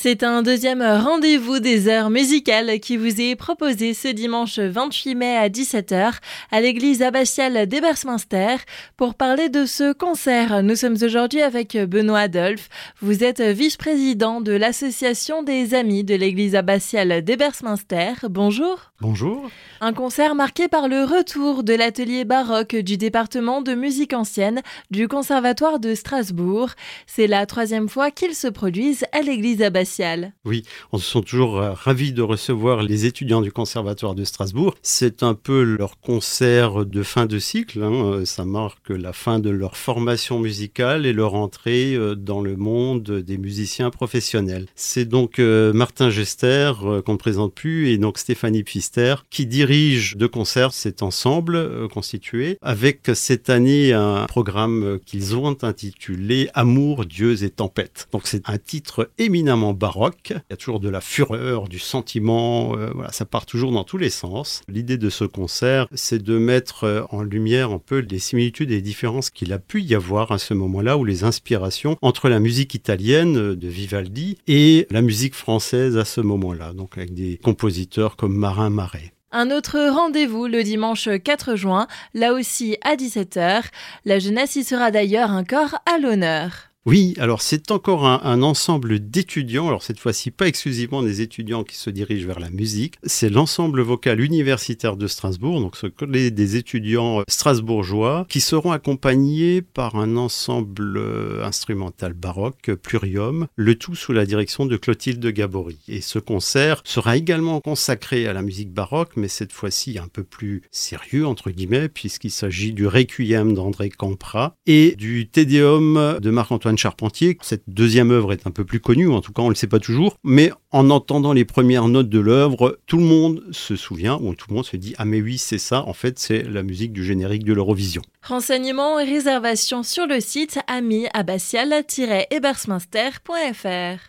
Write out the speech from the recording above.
C'est un deuxième rendez-vous des heures musicales qui vous est proposé ce dimanche 28 mai à 17h à l'église abbatiale d'Ebersminster pour parler de ce concert. Nous sommes aujourd'hui avec Benoît Adolphe. Vous êtes vice-président de l'association des amis de l'église abbatiale d'Ebersminster. Bonjour. Bonjour. Un concert marqué par le retour de l'atelier baroque du département de musique ancienne du conservatoire de Strasbourg. C'est la troisième fois qu'ils se produisent à l'église abbatiale oui, on se sent toujours euh, ravis de recevoir les étudiants du Conservatoire de Strasbourg. C'est un peu leur concert de fin de cycle. Hein. Euh, ça marque la fin de leur formation musicale et leur entrée euh, dans le monde des musiciens professionnels. C'est donc Martin Gester, qu'on ne présente plus, et donc Stéphanie Pfister, qui dirigent de concert cet ensemble constitué, avec cette année un programme qu'ils ont intitulé Amour, dieux et tempêtes. Donc c'est un titre éminemment baroque. Il y a toujours de la fureur, du sentiment, euh, voilà, ça part toujours dans tous les sens. L'idée de ce concert, c'est de mettre euh, en lumière un peu les similitudes et les différences qu'il a pu y avoir à ce moment-là, ou les inspirations entre la musique italienne euh, de Vivaldi et la musique française à ce moment-là, donc avec des compositeurs comme Marin Marais. Un autre rendez-vous le dimanche 4 juin, là aussi à 17h. La jeunesse y sera d'ailleurs encore à l'honneur. Oui, alors c'est encore un, ensemble d'étudiants, alors cette fois-ci pas exclusivement des étudiants qui se dirigent vers la musique, c'est l'ensemble vocal universitaire de Strasbourg, donc ce des étudiants strasbourgeois qui seront accompagnés par un ensemble euh, instrumental baroque, Plurium, le tout sous la direction de Clotilde Gabory. Et ce concert sera également consacré à la musique baroque, mais cette fois-ci un peu plus sérieux, entre guillemets, puisqu'il s'agit du Requiem d'André Campra et du Tédéum de Marc-Antoine Charpentier. Cette deuxième œuvre est un peu plus connue, en tout cas on ne le sait pas toujours, mais en entendant les premières notes de l'œuvre, tout le monde se souvient, ou tout le monde se dit Ah mais oui, c'est ça, en fait c'est la musique du générique de l'Eurovision. Renseignements et réservations sur le site ami-ebersminster.fr